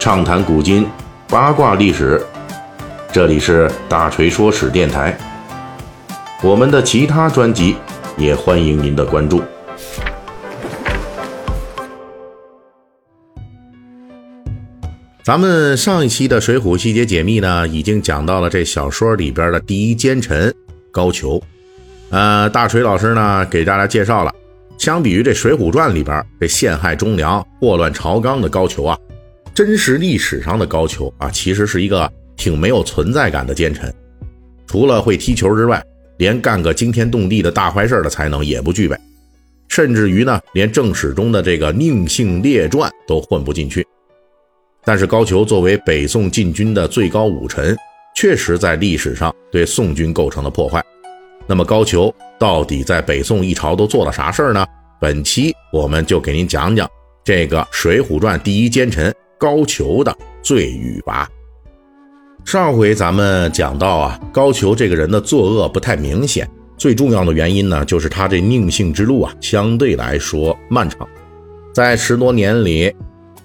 畅谈古今，八卦历史。这里是大锤说史电台。我们的其他专辑也欢迎您的关注。咱们上一期的《水浒细节解密》呢，已经讲到了这小说里边的第一奸臣高俅。呃，大锤老师呢，给大家介绍了。相比于这《水浒传》里边这陷害忠良、祸乱朝纲的高俅啊，真实历史上的高俅啊，其实是一个挺没有存在感的奸臣。除了会踢球之外，连干个惊天动地的大坏事的才能也不具备，甚至于呢，连正史中的这个宁姓列传都混不进去。但是高俅作为北宋禁军的最高武臣，确实在历史上对宋军构成了破坏。那么高俅到底在北宋一朝都做了啥事儿呢？本期我们就给您讲讲这个《水浒传》第一奸臣高俅的罪与罚。上回咱们讲到啊，高俅这个人的作恶不太明显，最重要的原因呢，就是他这宁性之路啊，相对来说漫长，在十多年里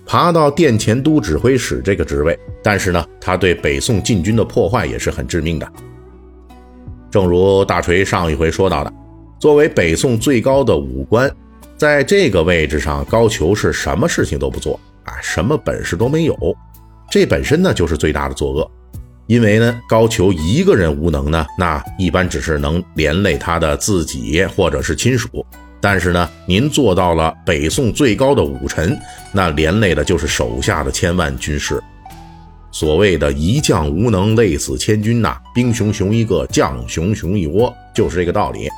爬到殿前都指挥使这个职位，但是呢，他对北宋禁军的破坏也是很致命的。正如大锤上一回说到的，作为北宋最高的武官，在这个位置上，高俅是什么事情都不做啊，什么本事都没有，这本身呢就是最大的作恶。因为呢，高俅一个人无能呢，那一般只是能连累他的自己或者是亲属，但是呢，您做到了北宋最高的武臣，那连累的就是手下的千万军士。所谓的一将无能，累死千军呐，兵熊熊一个，将熊熊一窝，就是这个道理。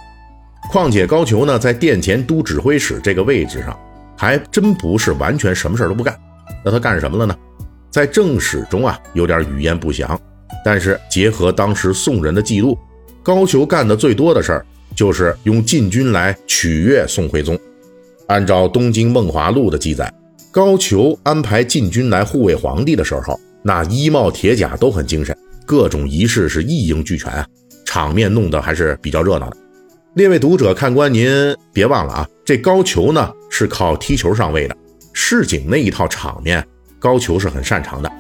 况且高俅呢，在殿前都指挥使这个位置上，还真不是完全什么事儿都不干。那他干什么了呢？在正史中啊，有点语焉不详。但是结合当时宋人的记录，高俅干的最多的事儿，就是用禁军来取悦宋徽宗。按照《东京梦华录》的记载，高俅安排禁军来护卫皇帝的时候。那衣帽铁甲都很精神，各种仪式是一应俱全啊，场面弄得还是比较热闹的。列位读者看官，您别忘了啊，这高俅呢是靠踢球上位的，市井那一套场面，高俅是很擅长的。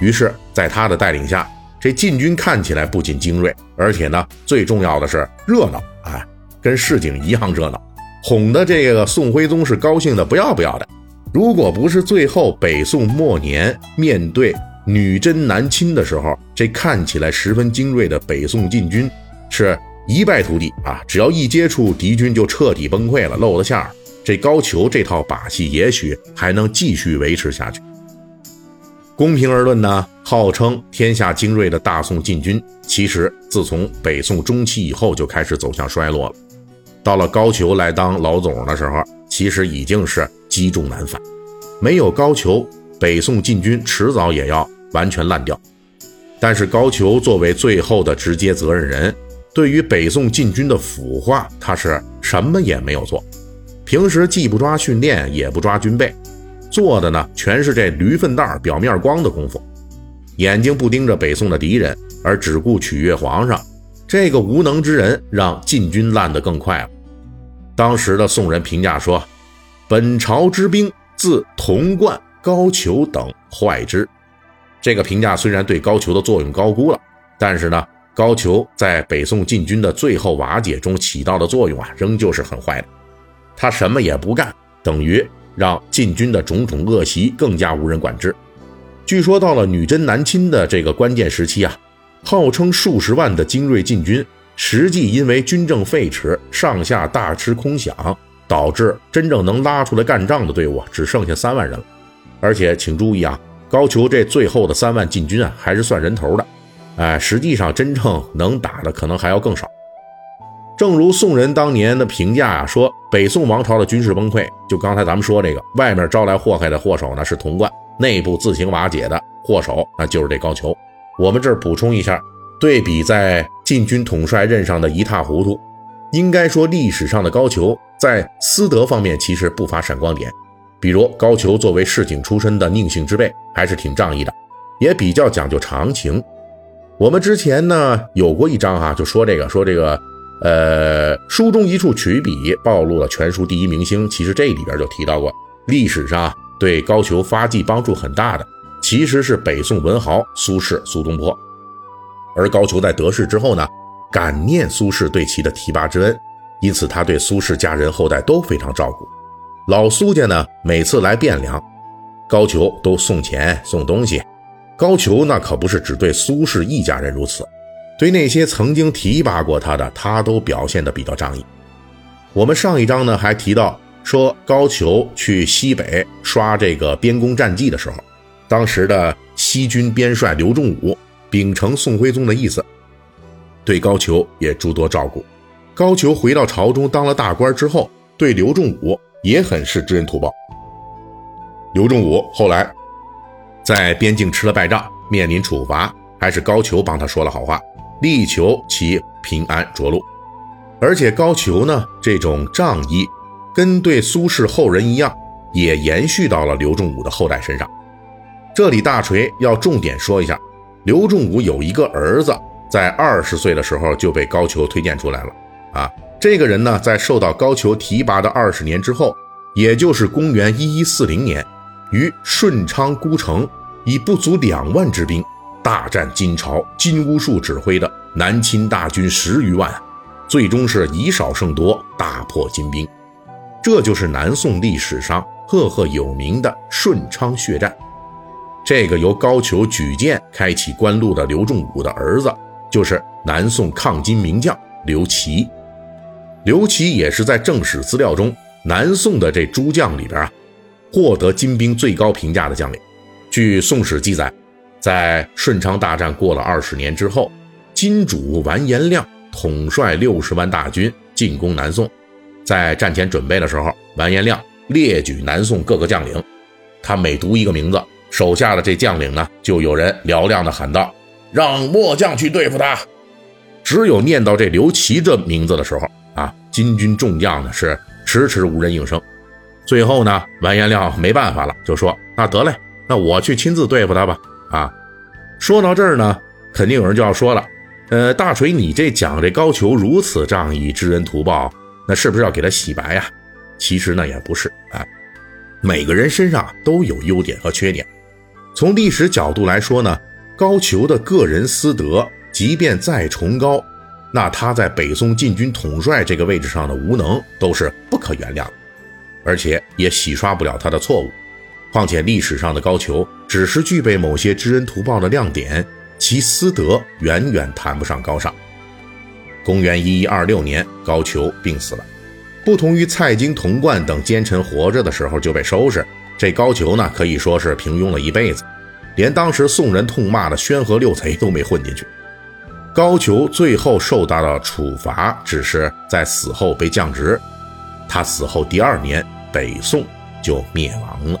于是，在他的带领下，这禁军看起来不仅精锐，而且呢，最重要的是热闹啊，跟市井一样热闹，哄得这个宋徽宗是高兴的不要不要的。如果不是最后北宋末年面对。女真南侵的时候，这看起来十分精锐的北宋禁军是一败涂地啊！只要一接触敌军，就彻底崩溃了，露了馅儿。这高俅这套把戏，也许还能继续维持下去。公平而论呢，号称天下精锐的大宋禁军，其实自从北宋中期以后就开始走向衰落了。到了高俅来当老总的时候，其实已经是积重难返。没有高俅，北宋禁军迟早也要。完全烂掉，但是高俅作为最后的直接责任人，对于北宋禁军的腐化，他是什么也没有做。平时既不抓训练，也不抓军备，做的呢全是这驴粪蛋表面光的功夫，眼睛不盯着北宋的敌人，而只顾取悦皇上。这个无能之人，让禁军烂得更快了。当时的宋人评价说：“本朝之兵，自童贯、高俅等坏之。”这个评价虽然对高俅的作用高估了，但是呢，高俅在北宋禁军的最后瓦解中起到的作用啊，仍旧是很坏的。他什么也不干，等于让禁军的种种恶习更加无人管制。据说到了女真南侵的这个关键时期啊，号称数十万的精锐禁军，实际因为军政废弛，上下大吃空饷，导致真正能拉出来干仗的队伍只剩下三万人了。而且请注意啊。高俅这最后的三万禁军啊，还是算人头的，哎，实际上真正能打的可能还要更少。正如宋人当年的评价啊，说北宋王朝的军事崩溃，就刚才咱们说这个，外面招来祸害的祸首呢是童贯，内部自行瓦解的祸首那就是这高俅。我们这儿补充一下，对比在禁军统帅任上的一塌糊涂，应该说历史上的高俅在私德方面其实不乏闪光点。比如高俅作为市井出身的宁姓之辈，还是挺仗义的，也比较讲究常情。我们之前呢有过一章哈，就说这个说这个，呃，书中一处曲笔暴露了全书第一明星。其实这里边就提到过，历史上对高俅发迹帮助很大的，其实是北宋文豪苏轼苏东坡。而高俅在得势之后呢，感念苏轼对其的提拔之恩，因此他对苏轼家人后代都非常照顾。老苏家呢，每次来汴梁，高俅都送钱送东西。高俅那可不是只对苏轼一家人如此，对那些曾经提拔过他的，他都表现得比较仗义。我们上一章呢还提到说，高俅去西北刷这个边功战绩的时候，当时的西军边帅刘仲武秉承宋徽宗的意思，对高俅也诸多照顾。高俅回到朝中当了大官之后，对刘仲武也很是知恩图报。刘仲武后来。在边境吃了败仗，面临处罚，还是高俅帮他说了好话，力求其平安着陆。而且高俅呢，这种仗义，跟对苏轼后人一样，也延续到了刘仲武的后代身上。这里大锤要重点说一下，刘仲武有一个儿子，在二十岁的时候就被高俅推荐出来了。啊，这个人呢，在受到高俅提拔的二十年之后，也就是公元一一四零年，于顺昌孤城。以不足两万之兵大战金朝金兀术指挥的南侵大军十余万，最终是以少胜多，大破金兵。这就是南宋历史上赫赫有名的顺昌血战。这个由高俅举荐开启官路的刘仲武的儿子，就是南宋抗金名将刘琦。刘琦也是在正史资料中南宋的这诸将里边啊，获得金兵最高评价的将领。据《宋史》记载，在顺昌大战过了二十年之后，金主完颜亮统帅六十万大军进攻南宋。在战前准备的时候，完颜亮列举南宋各个将领，他每读一个名字，手下的这将领呢，就有人嘹亮的喊道：“让末将去对付他。”只有念到这刘琦这名字的时候，啊，金军众将呢是迟迟无人应声。最后呢，完颜亮没办法了，就说：“那得嘞。”那我去亲自对付他吧。啊，说到这儿呢，肯定有人就要说了，呃，大锤，你这讲这高俅如此仗义、知恩图报，那是不是要给他洗白呀？其实呢也不是啊，每个人身上都有优点和缺点。从历史角度来说呢，高俅的个人私德，即便再崇高，那他在北宋禁军统帅这个位置上的无能，都是不可原谅，而且也洗刷不了他的错误。况且历史上的高俅只是具备某些知恩图报的亮点，其私德远远谈不上高尚。公元一一二六年，高俅病死了。不同于蔡京、童贯等奸臣活着的时候就被收拾，这高俅呢可以说是平庸了一辈子，连当时宋人痛骂的宣和六贼都没混进去。高俅最后受到的处罚只是在死后被降职，他死后第二年，北宋就灭亡了。